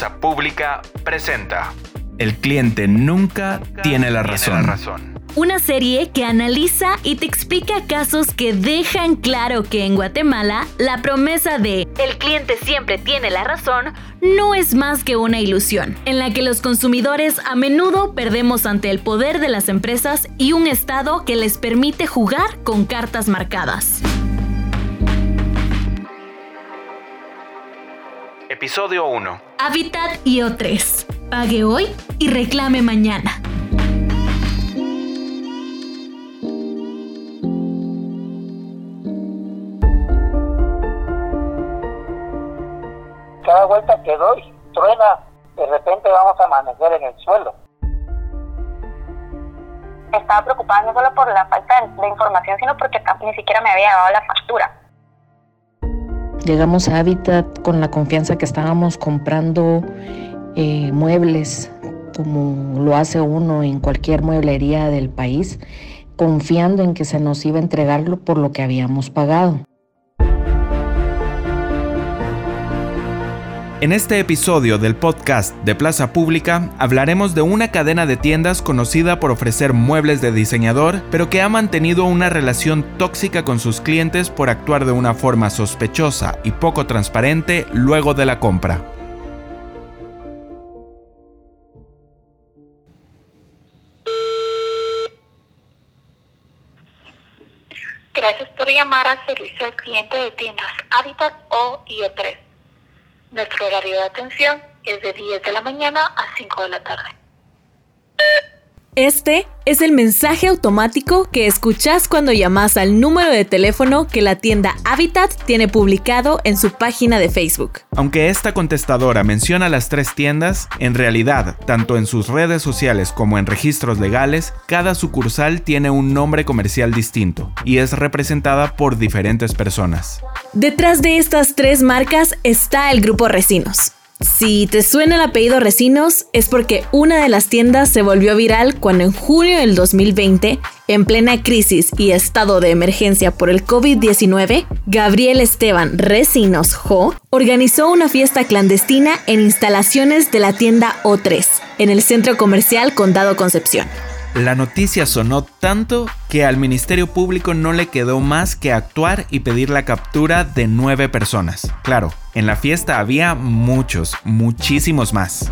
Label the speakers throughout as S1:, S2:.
S1: Plaza Pública presenta.
S2: El cliente nunca tiene la razón.
S3: Una serie que analiza y te explica casos que dejan claro que en Guatemala la promesa de el cliente siempre tiene la razón no es más que una ilusión, en la que los consumidores a menudo perdemos ante el poder de las empresas y un Estado que les permite jugar con cartas marcadas.
S1: Episodio 1.
S3: Habitat IO3. Pague hoy y reclame mañana.
S4: Cada vuelta que doy, truena, de repente vamos a amanecer en el suelo.
S5: Estaba preocupada no solo por la falta de información, sino porque ni siquiera me había dado la factura.
S6: Llegamos a Habitat con la confianza que estábamos comprando eh, muebles, como lo hace uno en cualquier mueblería del país, confiando en que se nos iba a entregarlo por lo que habíamos pagado.
S2: En este episodio del podcast de Plaza Pública hablaremos de una cadena de tiendas conocida por ofrecer muebles de diseñador, pero que ha mantenido una relación tóxica con sus clientes por actuar de una forma sospechosa y poco transparente luego de la compra.
S5: Gracias por llamar al servicio al cliente de tiendas Habitat o IE3. Nuestro horario de atención es de 10 de la mañana a 5 de la tarde.
S3: Este es el mensaje automático que escuchas cuando llamas al número de teléfono que la tienda Habitat tiene publicado en su página de Facebook.
S2: Aunque esta contestadora menciona las tres tiendas, en realidad, tanto en sus redes sociales como en registros legales, cada sucursal tiene un nombre comercial distinto y es representada por diferentes personas.
S3: Detrás de estas tres marcas está el grupo Resinos si te suena el apellido Resinos, es porque una de las tiendas se volvió viral cuando en junio del 2020, en plena crisis y estado de emergencia por el COVID-19, Gabriel Esteban Resinos Jo organizó una fiesta clandestina en instalaciones de la tienda O3, en el centro comercial Condado Concepción.
S2: La noticia sonó tanto que al Ministerio Público no le quedó más que actuar y pedir la captura de nueve personas. Claro, en la fiesta había muchos, muchísimos más.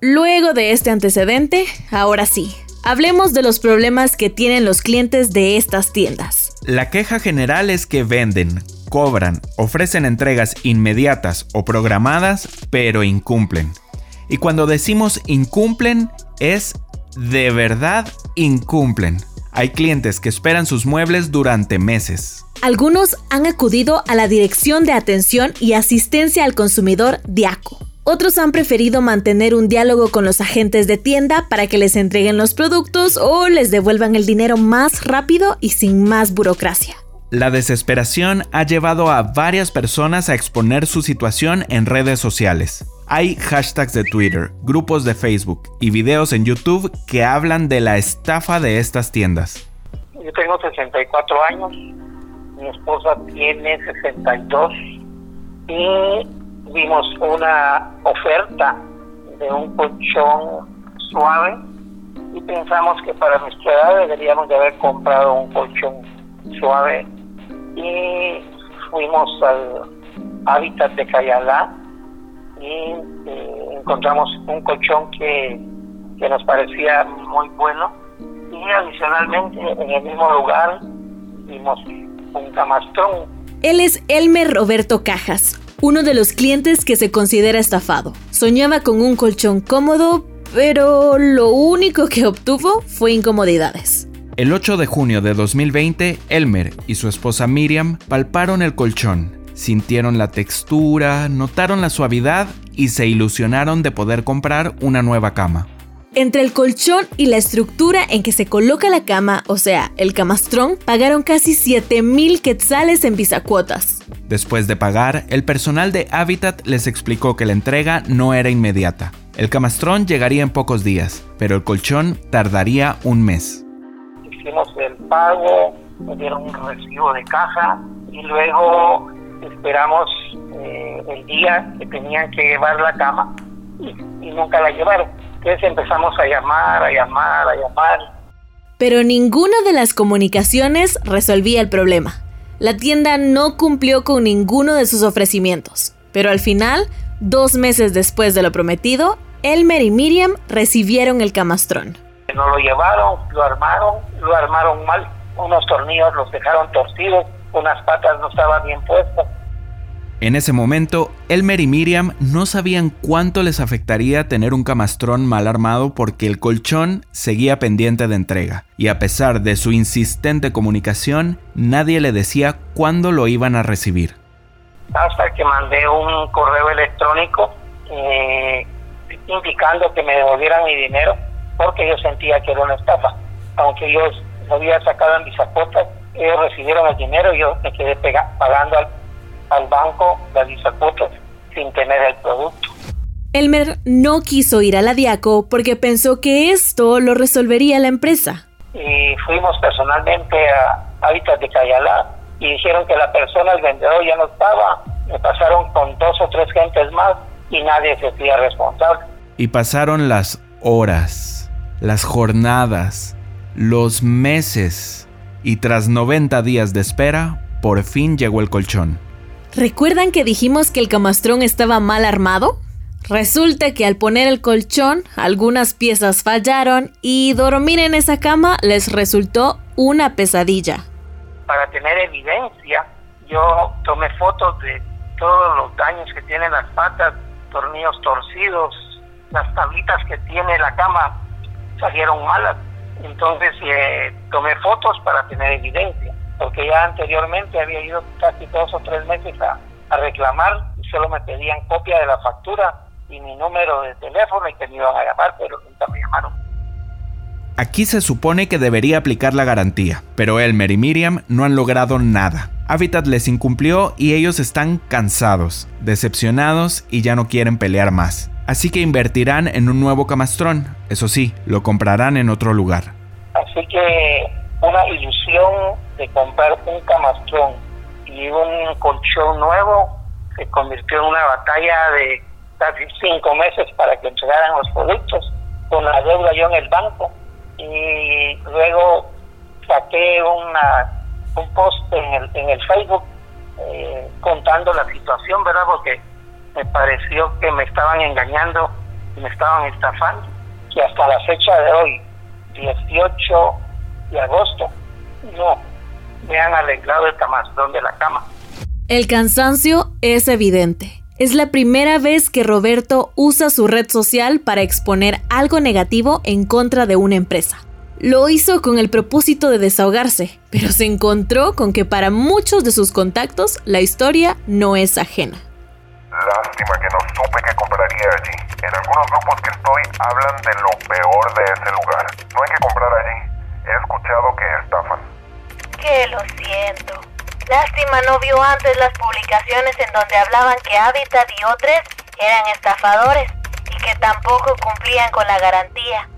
S3: Luego de este antecedente, ahora sí, hablemos de los problemas que tienen los clientes de estas tiendas.
S2: La queja general es que venden, cobran, ofrecen entregas inmediatas o programadas, pero incumplen. Y cuando decimos incumplen, es de verdad incumplen. Hay clientes que esperan sus muebles durante meses.
S3: Algunos han acudido a la Dirección de Atención y Asistencia al Consumidor DIACO. Otros han preferido mantener un diálogo con los agentes de tienda para que les entreguen los productos o les devuelvan el dinero más rápido y sin más burocracia.
S2: La desesperación ha llevado a varias personas a exponer su situación en redes sociales. Hay hashtags de Twitter, grupos de Facebook y videos en YouTube que hablan de la estafa de estas tiendas.
S4: Yo tengo 64 años, mi esposa tiene 62 y vimos una oferta de un colchón suave y pensamos que para nuestra edad deberíamos de haber comprado un colchón suave y fuimos al hábitat de Cayalá y eh, encontramos un colchón que, que nos parecía muy bueno y adicionalmente en el mismo lugar vimos un camastrón.
S3: Él es Elmer Roberto Cajas, uno de los clientes que se considera estafado. Soñaba con un colchón cómodo, pero lo único que obtuvo fue incomodidades.
S2: El 8 de junio de 2020, Elmer y su esposa Miriam palparon el colchón Sintieron la textura, notaron la suavidad y se ilusionaron de poder comprar una nueva cama.
S3: Entre el colchón y la estructura en que se coloca la cama, o sea, el camastrón, pagaron casi 7000 quetzales en bisacuotas.
S2: Después de pagar, el personal de Habitat les explicó que la entrega no era inmediata. El camastrón llegaría en pocos días, pero el colchón tardaría un mes.
S4: Hicimos el pago, dieron un recibo de caja y luego esperamos eh, el día que tenían que llevar la cama y, y nunca la llevaron. Entonces empezamos a llamar, a llamar, a llamar.
S3: Pero ninguna de las comunicaciones resolvía el problema. La tienda no cumplió con ninguno de sus ofrecimientos. Pero al final, dos meses después de lo prometido, Elmer y Miriam recibieron el camastrón.
S4: No lo llevaron, lo armaron, lo armaron mal. Unos tornillos los dejaron torcidos, unas patas no estaban bien puestas.
S2: En ese momento, Elmer y Miriam no sabían cuánto les afectaría tener un camastrón mal armado porque el colchón seguía pendiente de entrega, y a pesar de su insistente comunicación, nadie le decía cuándo lo iban a recibir.
S4: Hasta que mandé un correo electrónico eh, indicando que me devolvieran mi dinero porque yo sentía que era una estafa. Aunque yo lo había sacado en mis cuotas, ellos recibieron el dinero y yo me quedé pagando al, al banco las cuotas sin tener el producto.
S3: Elmer no quiso ir a la Diaco porque pensó que esto lo resolvería la empresa.
S4: Y fuimos personalmente a Hábitat de Cayalá y dijeron que la persona, el vendedor ya no estaba. Me pasaron con dos o tres gentes más y nadie se hacía responsable.
S2: Y pasaron las horas, las jornadas, los meses y tras 90 días de espera, por fin llegó el colchón.
S3: ¿Recuerdan que dijimos que el camastrón estaba mal armado? Resulta que al poner el colchón, algunas piezas fallaron y dormir en esa cama les resultó una pesadilla.
S4: Para tener evidencia, yo tomé fotos de todos los daños que tienen las patas, tornillos torcidos, las tablitas que tiene la cama salieron malas. Entonces eh, tomé fotos para tener evidencia, porque ya anteriormente había ido casi dos o tres meses a, a reclamar y solo me pedían copia de la factura y mi número de teléfono y que me iban a llamar, pero nunca me llamaron.
S2: Aquí se supone que debería aplicar la garantía, pero Elmer y Miriam no han logrado nada. Habitat les incumplió y ellos están cansados, decepcionados y ya no quieren pelear más. Así que invertirán en un nuevo camastrón, eso sí, lo comprarán en otro lugar.
S4: Así que una ilusión de comprar un camastrón y un colchón nuevo se convirtió en una batalla de casi cinco meses para que entregaran los productos con la deuda yo en el banco y luego saqué una, un post en el, en el Facebook eh, contando la situación, ¿verdad? Porque me pareció que me estaban engañando me estaban estafando. Y hasta la fecha de hoy, 18 de agosto, no me han arreglado el camastón de la cama.
S3: El cansancio es evidente. Es la primera vez que Roberto usa su red social para exponer algo negativo en contra de una empresa. Lo hizo con el propósito de desahogarse, pero se encontró con que para muchos de sus contactos la historia no es ajena.
S7: Lástima que no supe que compraría allí. En algunos grupos que estoy hablan de lo peor de ese lugar. No hay que comprar allí. He escuchado que estafan.
S8: Que lo siento. Lástima no vio antes las publicaciones en donde hablaban que Habitat y otros eran estafadores y que tampoco cumplían con la garantía.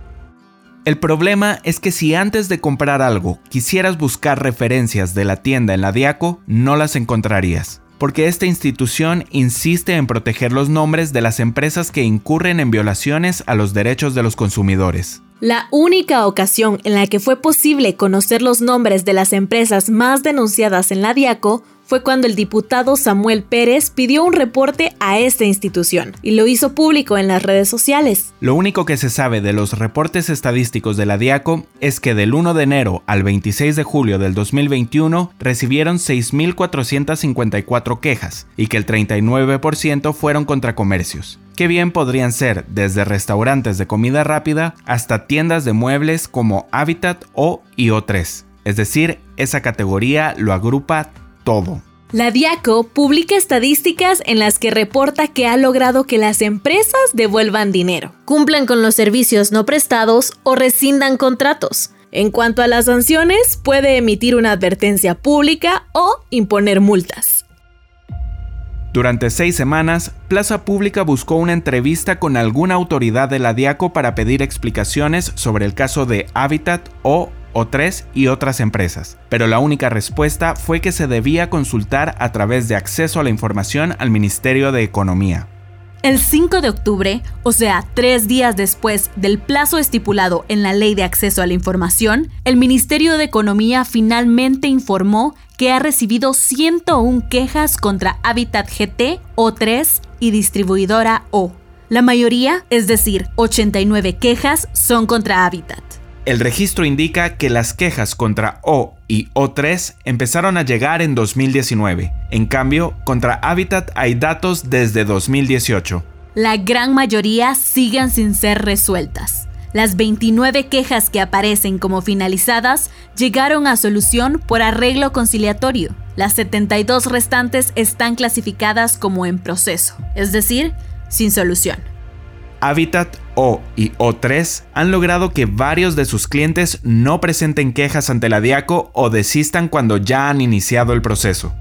S2: El problema es que si antes de comprar algo quisieras buscar referencias de la tienda en la Diaco, no las encontrarías porque esta institución insiste en proteger los nombres de las empresas que incurren en violaciones a los derechos de los consumidores.
S3: La única ocasión en la que fue posible conocer los nombres de las empresas más denunciadas en la Diaco fue cuando el diputado Samuel Pérez pidió un reporte a esta institución y lo hizo público en las redes sociales.
S2: Lo único que se sabe de los reportes estadísticos de la DIACO es que del 1 de enero al 26 de julio del 2021 recibieron 6.454 quejas y que el 39% fueron contra comercios que bien podrían ser desde restaurantes de comida rápida hasta tiendas de muebles como Habitat o IO3. Es decir, esa categoría lo agrupa todo.
S3: La Diaco publica estadísticas en las que reporta que ha logrado que las empresas devuelvan dinero, cumplan con los servicios no prestados o rescindan contratos. En cuanto a las sanciones, puede emitir una advertencia pública o imponer multas.
S2: Durante seis semanas, Plaza Pública buscó una entrevista con alguna autoridad de la Diaco para pedir explicaciones sobre el caso de Habitat o O3 y otras empresas, pero la única respuesta fue que se debía consultar a través de acceso a la información al Ministerio de Economía.
S3: El 5 de octubre, o sea, tres días después del plazo estipulado en la Ley de Acceso a la Información, el Ministerio de Economía finalmente informó que ha recibido 101 quejas contra Habitat GT O3 y distribuidora O. La mayoría, es decir, 89 quejas, son contra Habitat.
S2: El registro indica que las quejas contra O y O3 empezaron a llegar en 2019. En cambio, contra Habitat hay datos desde 2018.
S3: La gran mayoría siguen sin ser resueltas. Las 29 quejas que aparecen como finalizadas llegaron a solución por arreglo conciliatorio. Las 72 restantes están clasificadas como en proceso, es decir, sin solución.
S2: Habitat O y O3 han logrado que varios de sus clientes no presenten quejas ante la DIACO o desistan cuando ya han iniciado el proceso.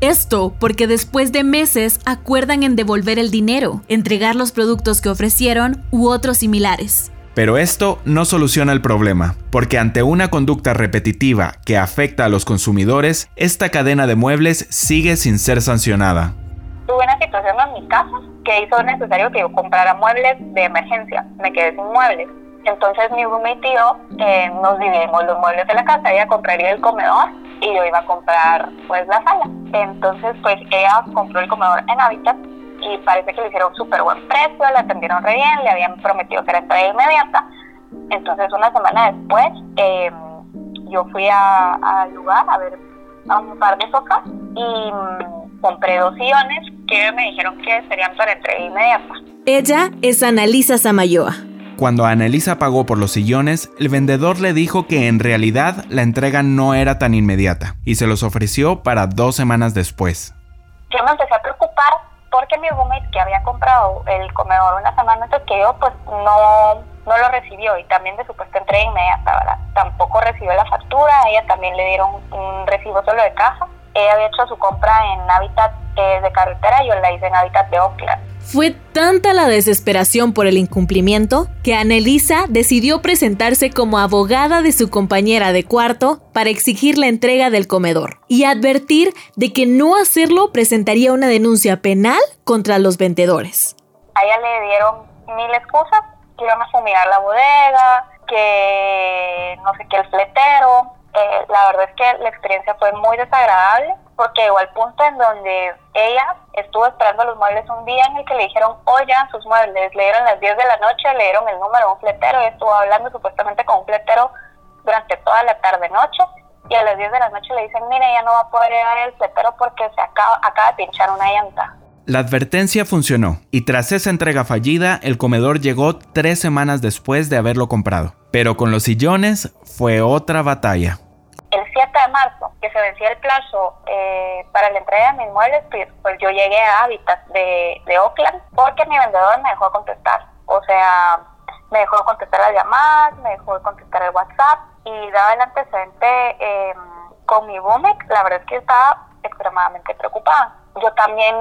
S3: Esto porque después de meses acuerdan en devolver el dinero, entregar los productos que ofrecieron u otros similares.
S2: Pero esto no soluciona el problema, porque ante una conducta repetitiva que afecta a los consumidores, esta cadena de muebles sigue sin ser sancionada
S9: tuve una situación en mi casa que hizo necesario que yo comprara muebles de emergencia. Me quedé sin muebles. Entonces mi roommate y tío eh, nos dividimos los muebles de la casa. Ella compraría el comedor y yo iba a comprar pues la sala. Entonces pues ella compró el comedor en Habitat y parece que le hicieron súper buen precio, la atendieron re bien, le habían prometido que era entrega inmediata. Entonces una semana después eh, yo fui al lugar a ver a un par de sofás y mm, compré dos sillones que me dijeron que serían para entrega inmediata.
S3: Ella es Analisa Samayoa.
S2: Cuando Analisa pagó por los sillones, el vendedor le dijo que en realidad la entrega no era tan inmediata y se los ofreció para dos semanas después.
S9: Yo me empecé a preocupar porque mi roommate que había comprado el comedor una semana antes que yo, pues no, no lo recibió y también de supuesto entrega inmediata, ¿verdad? Tampoco recibió la factura, a ella también le dieron un recibo solo de caja. Ella había hecho su compra en Habitat eh, de carretera, yo la hice en Habitat de Oakland.
S3: Fue tanta la desesperación por el incumplimiento que Anelisa decidió presentarse como abogada de su compañera de cuarto para exigir la entrega del comedor y advertir de que no hacerlo presentaría una denuncia penal contra los vendedores.
S9: A ella le dieron mil excusas, que iban a fumigar la bodega, que no sé qué el fletero. Eh, la verdad es que la experiencia fue muy desagradable porque llegó al punto en donde ella estuvo esperando los muebles un día en el que le dijeron, oye, sus muebles, le dieron las 10 de la noche, le dieron el número de un fletero y estuvo hablando supuestamente con un fletero durante toda la tarde-noche y a las 10 de la noche le dicen, mire, ya no va a poder llegar el fletero porque se acaba, acaba de pinchar una llanta.
S2: La advertencia funcionó y tras esa entrega fallida el comedor llegó tres semanas después de haberlo comprado. Pero con los sillones fue otra batalla
S9: el 7 de marzo, que se vencía el plazo eh, para la entrega de mis muebles, pues, pues, yo llegué a Habitat de, Oakland porque mi vendedor me dejó contestar. O sea, me dejó contestar las llamadas, me dejó contestar el WhatsApp y daba el antecedente em, con mi Boomic, la verdad es que estaba extremadamente preocupada. Yo también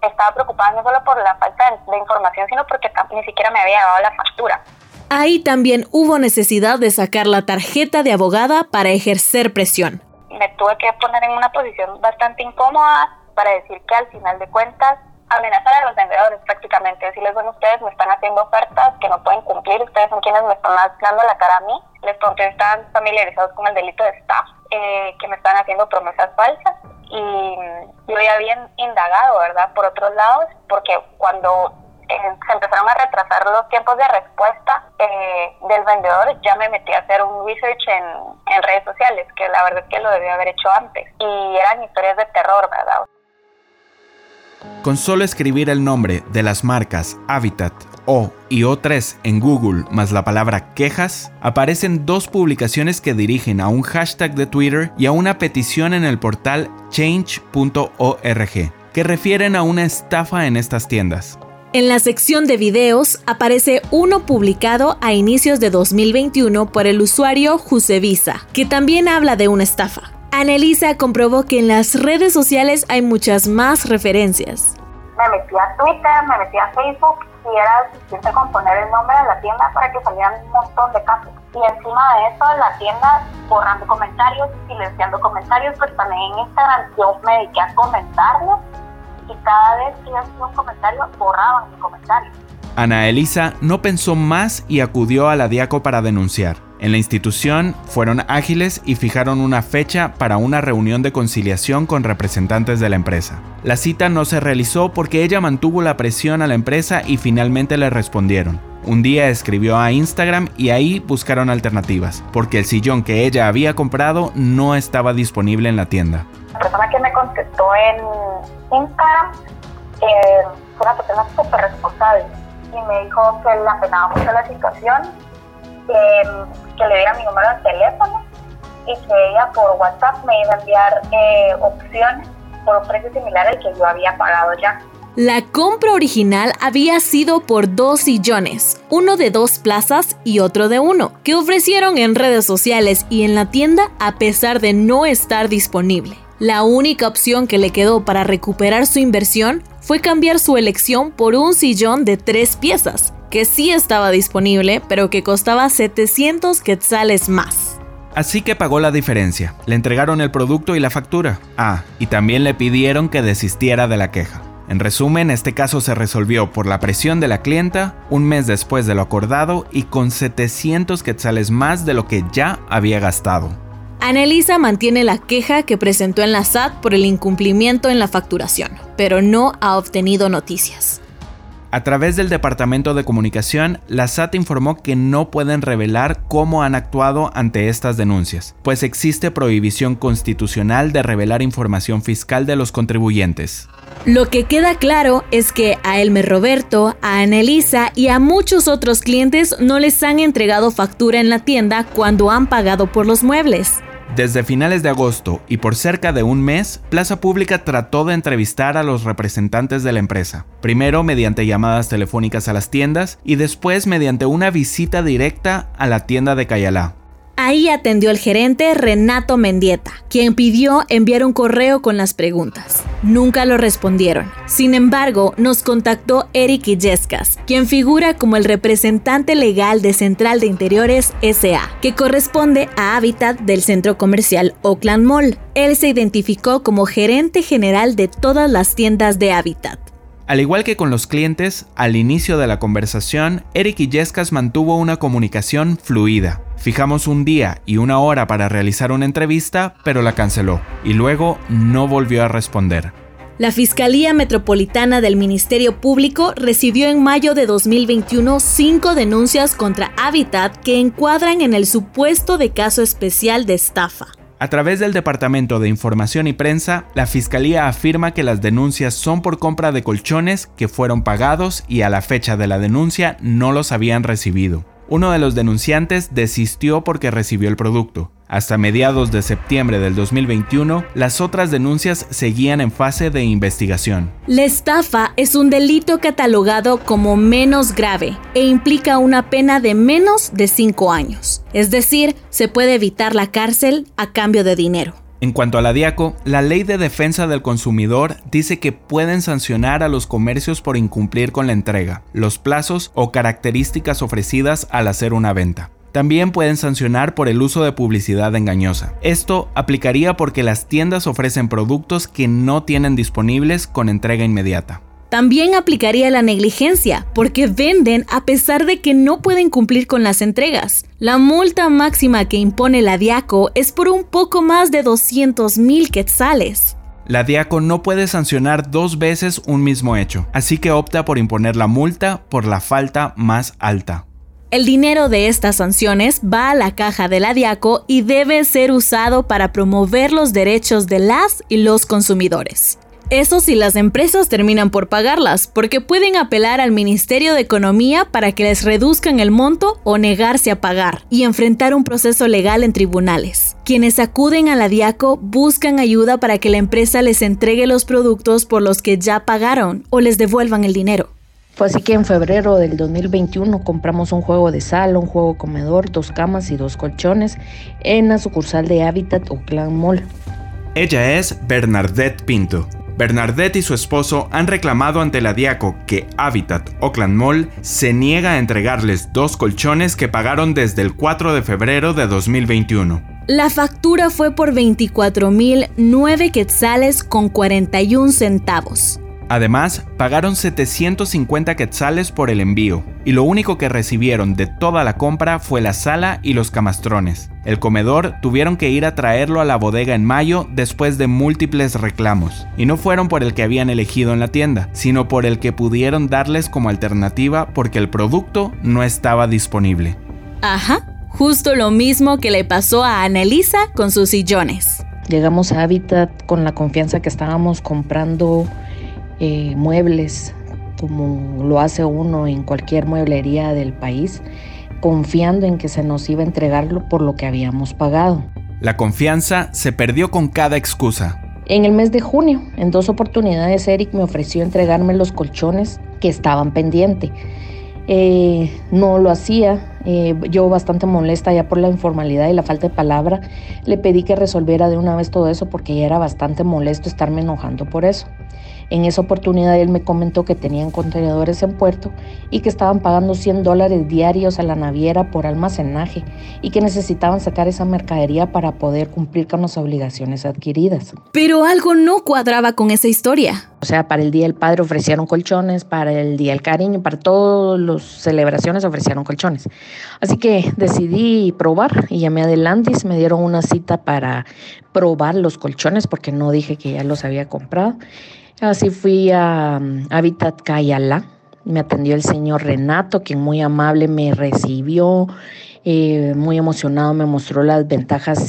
S9: estaba preocupada no solo por la falta de información, sino porque ni siquiera me había dado la factura.
S3: Ahí también hubo necesidad de sacar la tarjeta de abogada para ejercer presión.
S9: Me tuve que poner en una posición bastante incómoda para decir que al final de cuentas amenazar a los vendedores prácticamente, decirles, bueno, ustedes me están haciendo ofertas que no pueden cumplir, ustedes son quienes me están dando la cara a mí, les conté están familiarizados con el delito de staff, eh, que me están haciendo promesas falsas y yo ya había indagado, ¿verdad? Por otros lados, porque cuando eh, se empezaron a retrasar los tiempos de respuesta eh, del vendedor, ya me metí a hacer un research en, en redes sociales, que la verdad es que lo debía haber hecho antes. Y eran historias de terror, ¿verdad?
S2: Con solo escribir el nombre de las marcas Habitat, O y O3 en Google más la palabra quejas, aparecen dos publicaciones que dirigen a un hashtag de Twitter y a una petición en el portal change.org, que refieren a una estafa en estas tiendas.
S3: En la sección de videos aparece uno publicado a inicios de 2021 por el usuario Jusevisa, que también habla de una estafa. Anelisa comprobó que en las redes sociales hay muchas más referencias.
S9: Me metí a Twitter, me metí a Facebook y era suficiente con poner el nombre de la tienda para que salieran un montón de casos. Y encima de eso, la tienda borrando comentarios, silenciando comentarios, pero también en Instagram yo me dediqué a comentarlos cada vez que comentario, borraban mi comentario.
S2: Ana Elisa no pensó más y acudió a la Diaco para denunciar. En la institución fueron ágiles y fijaron una fecha para una reunión de conciliación con representantes de la empresa. La cita no se realizó porque ella mantuvo la presión a la empresa y finalmente le respondieron. Un día escribió a Instagram y ahí buscaron alternativas, porque el sillón que ella había comprado no estaba disponible en la tienda.
S9: Persona que me contestó en Instagram eh, fue una persona súper responsable y me dijo que le apenaba mucho la situación que le diera mi número de teléfono y que ella por WhatsApp me iba a enviar eh, opciones por un precio similar al que yo había pagado ya.
S3: La compra original había sido por dos sillones, uno de dos plazas y otro de uno, que ofrecieron en redes sociales y en la tienda a pesar de no estar disponible. La única opción que le quedó para recuperar su inversión fue cambiar su elección por un sillón de tres piezas, que sí estaba disponible, pero que costaba 700 quetzales más.
S2: Así que pagó la diferencia. Le entregaron el producto y la factura. Ah, y también le pidieron que desistiera de la queja. En resumen, este caso se resolvió por la presión de la clienta un mes después de lo acordado y con 700 quetzales más de lo que ya había gastado.
S3: Anelisa mantiene la queja que presentó en la SAT por el incumplimiento en la facturación, pero no ha obtenido noticias.
S2: A través del Departamento de Comunicación, la SAT informó que no pueden revelar cómo han actuado ante estas denuncias, pues existe prohibición constitucional de revelar información fiscal de los contribuyentes.
S3: Lo que queda claro es que a Elmer Roberto, a Anelisa y a muchos otros clientes no les han entregado factura en la tienda cuando han pagado por los muebles.
S2: Desde finales de agosto y por cerca de un mes, Plaza Pública trató de entrevistar a los representantes de la empresa, primero mediante llamadas telefónicas a las tiendas y después mediante una visita directa a la tienda de Cayalá.
S3: Ahí atendió el gerente Renato Mendieta, quien pidió enviar un correo con las preguntas. Nunca lo respondieron. Sin embargo, nos contactó Eric Illescas, quien figura como el representante legal de Central de Interiores SA, que corresponde a Habitat del centro comercial Oakland Mall. Él se identificó como gerente general de todas las tiendas de Habitat.
S2: Al igual que con los clientes, al inicio de la conversación, Eric Illescas mantuvo una comunicación fluida. Fijamos un día y una hora para realizar una entrevista, pero la canceló y luego no volvió a responder.
S3: La Fiscalía Metropolitana del Ministerio Público recibió en mayo de 2021 cinco denuncias contra Habitat que encuadran en el supuesto de caso especial de estafa.
S2: A través del Departamento de Información y Prensa, la Fiscalía afirma que las denuncias son por compra de colchones que fueron pagados y a la fecha de la denuncia no los habían recibido. Uno de los denunciantes desistió porque recibió el producto. Hasta mediados de septiembre del 2021, las otras denuncias seguían en fase de investigación.
S3: La estafa es un delito catalogado como menos grave e implica una pena de menos de 5 años. Es decir, se puede evitar la cárcel a cambio de dinero.
S2: En cuanto a la DIACO, la Ley de Defensa del Consumidor dice que pueden sancionar a los comercios por incumplir con la entrega, los plazos o características ofrecidas al hacer una venta. También pueden sancionar por el uso de publicidad engañosa. Esto aplicaría porque las tiendas ofrecen productos que no tienen disponibles con entrega inmediata.
S3: También aplicaría la negligencia, porque venden a pesar de que no pueden cumplir con las entregas. La multa máxima que impone la DIACO es por un poco más de 200 mil quetzales.
S2: La DIACO no puede sancionar dos veces un mismo hecho, así que opta por imponer la multa por la falta más alta.
S3: El dinero de estas sanciones va a la caja de la DIACO y debe ser usado para promover los derechos de las y los consumidores. Eso si las empresas terminan por pagarlas, porque pueden apelar al Ministerio de Economía para que les reduzcan el monto o negarse a pagar y enfrentar un proceso legal en tribunales. Quienes acuden a la DIACO buscan ayuda para que la empresa les entregue los productos por los que ya pagaron o les devuelvan el dinero.
S6: Fue así que en febrero del 2021 compramos un juego de sala, un juego comedor, dos camas y dos colchones en la sucursal de Habitat o Clan Mall.
S2: Ella es Bernadette Pinto, Bernadette y su esposo han reclamado ante la Diaco que Habitat Oakland Mall se niega a entregarles dos colchones que pagaron desde el 4 de febrero de 2021.
S3: La factura fue por 24.009 quetzales con 41 centavos.
S2: Además, pagaron 750 quetzales por el envío, y lo único que recibieron de toda la compra fue la sala y los camastrones. El comedor tuvieron que ir a traerlo a la bodega en mayo después de múltiples reclamos, y no fueron por el que habían elegido en la tienda, sino por el que pudieron darles como alternativa porque el producto no estaba disponible.
S3: Ajá, justo lo mismo que le pasó a Annalisa con sus sillones.
S6: Llegamos a Habitat con la confianza que estábamos comprando eh, muebles, como lo hace uno en cualquier mueblería del país, confiando en que se nos iba a entregarlo por lo que habíamos pagado.
S2: La confianza se perdió con cada excusa.
S6: En el mes de junio, en dos oportunidades, Eric me ofreció entregarme los colchones que estaban pendientes. Eh, no lo hacía, eh, yo bastante molesta ya por la informalidad y la falta de palabra, le pedí que resolviera de una vez todo eso porque ya era bastante molesto estarme enojando por eso. En esa oportunidad él me comentó que tenían contenedores en puerto y que estaban pagando 100 dólares diarios a la naviera por almacenaje y que necesitaban sacar esa mercadería para poder cumplir con las obligaciones adquiridas.
S3: Pero algo no cuadraba con esa historia.
S6: O sea, para el Día del Padre ofrecieron colchones, para el Día del Cariño, para todas las celebraciones ofrecieron colchones. Así que decidí probar y llamé a Delandis, me dieron una cita para probar los colchones porque no dije que ya los había comprado. Así fui a um, Habitat Cayala. Me atendió el señor Renato, quien muy amable me recibió, eh, muy emocionado me mostró las ventajas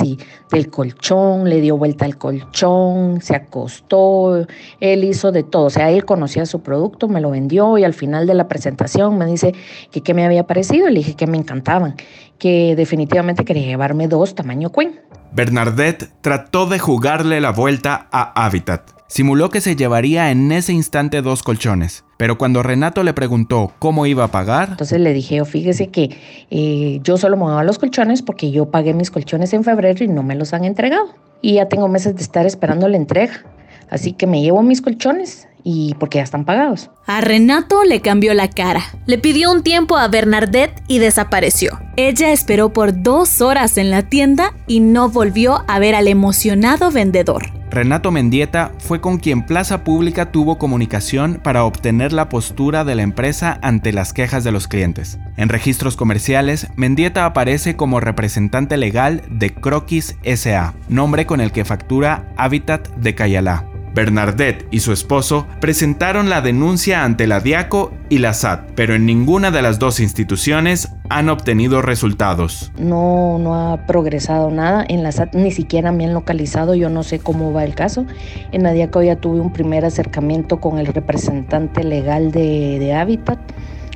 S6: del colchón, le dio vuelta al colchón, se acostó, él hizo de todo, o sea, él conocía su producto, me lo vendió y al final de la presentación me dice que qué me había parecido, le dije que me encantaban, que definitivamente quería llevarme dos tamaño queen.
S2: Bernadette trató de jugarle la vuelta a Habitat Simuló que se llevaría en ese instante dos colchones, pero cuando Renato le preguntó cómo iba a pagar...
S6: Entonces le dije, oh, fíjese que eh, yo solo me los colchones porque yo pagué mis colchones en febrero y no me los han entregado. Y ya tengo meses de estar esperando la entrega. Así que me llevo mis colchones y porque ya están pagados.
S3: A Renato le cambió la cara. Le pidió un tiempo a Bernadette y desapareció. Ella esperó por dos horas en la tienda y no volvió a ver al emocionado vendedor.
S2: Renato Mendieta fue con quien Plaza Pública tuvo comunicación para obtener la postura de la empresa ante las quejas de los clientes. En registros comerciales, Mendieta aparece como representante legal de Croquis SA, nombre con el que factura Habitat de Cayalá. Bernadette y su esposo presentaron la denuncia ante la DIACO y la SAT, pero en ninguna de las dos instituciones han obtenido resultados.
S6: No, no ha progresado nada. En la SAT ni siquiera me han localizado. Yo no sé cómo va el caso. En la DIACO ya tuve un primer acercamiento con el representante legal de, de Habitat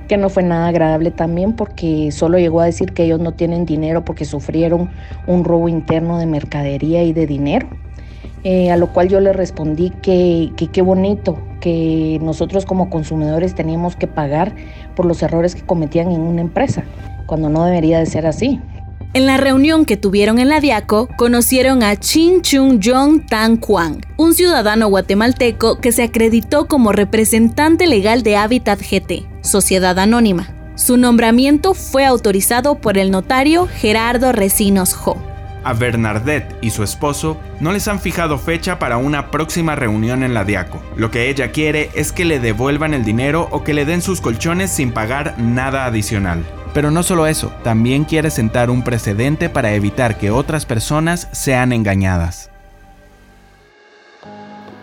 S6: que no fue nada agradable también porque solo llegó a decir que ellos no tienen dinero porque sufrieron un robo interno de mercadería y de dinero. Eh, a lo cual yo le respondí que qué bonito, que nosotros como consumidores teníamos que pagar por los errores que cometían en una empresa, cuando no debería de ser así.
S3: En la reunión que tuvieron en la Diaco, conocieron a Chin Chung Jong Tan Kwang, un ciudadano guatemalteco que se acreditó como representante legal de Habitat GT, sociedad anónima. Su nombramiento fue autorizado por el notario Gerardo Recinos Jo.
S2: A Bernadette y su esposo no les han fijado fecha para una próxima reunión en la Diaco. Lo que ella quiere es que le devuelvan el dinero o que le den sus colchones sin pagar nada adicional. Pero no solo eso, también quiere sentar un precedente para evitar que otras personas sean engañadas.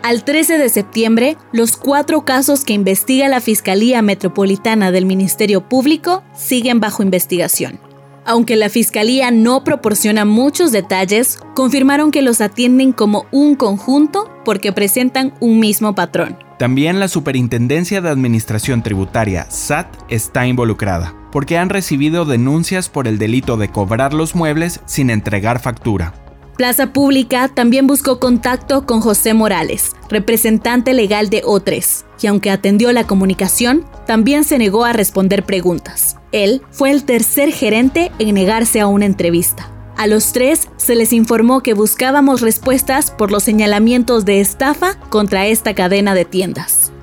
S3: Al 13 de septiembre, los cuatro casos que investiga la Fiscalía Metropolitana del Ministerio Público siguen bajo investigación. Aunque la Fiscalía no proporciona muchos detalles, confirmaron que los atienden como un conjunto porque presentan un mismo patrón.
S2: También la Superintendencia de Administración Tributaria, SAT, está involucrada, porque han recibido denuncias por el delito de cobrar los muebles sin entregar factura.
S3: Plaza Pública también buscó contacto con José Morales, representante legal de O3, y aunque atendió la comunicación, también se negó a responder preguntas. Él fue el tercer gerente en negarse a una entrevista. A los tres se les informó que buscábamos respuestas por los señalamientos de estafa contra esta cadena de tiendas.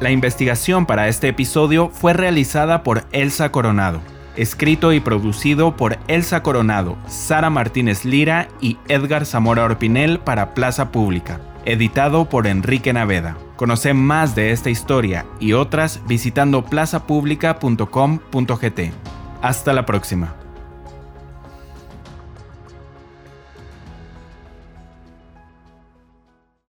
S2: La investigación para este episodio fue realizada por Elsa Coronado, escrito y producido por Elsa Coronado, Sara Martínez Lira y Edgar Zamora Orpinel para Plaza Pública, editado por Enrique Naveda. Conoce más de esta historia y otras visitando plazapublica.com.gt. Hasta la próxima.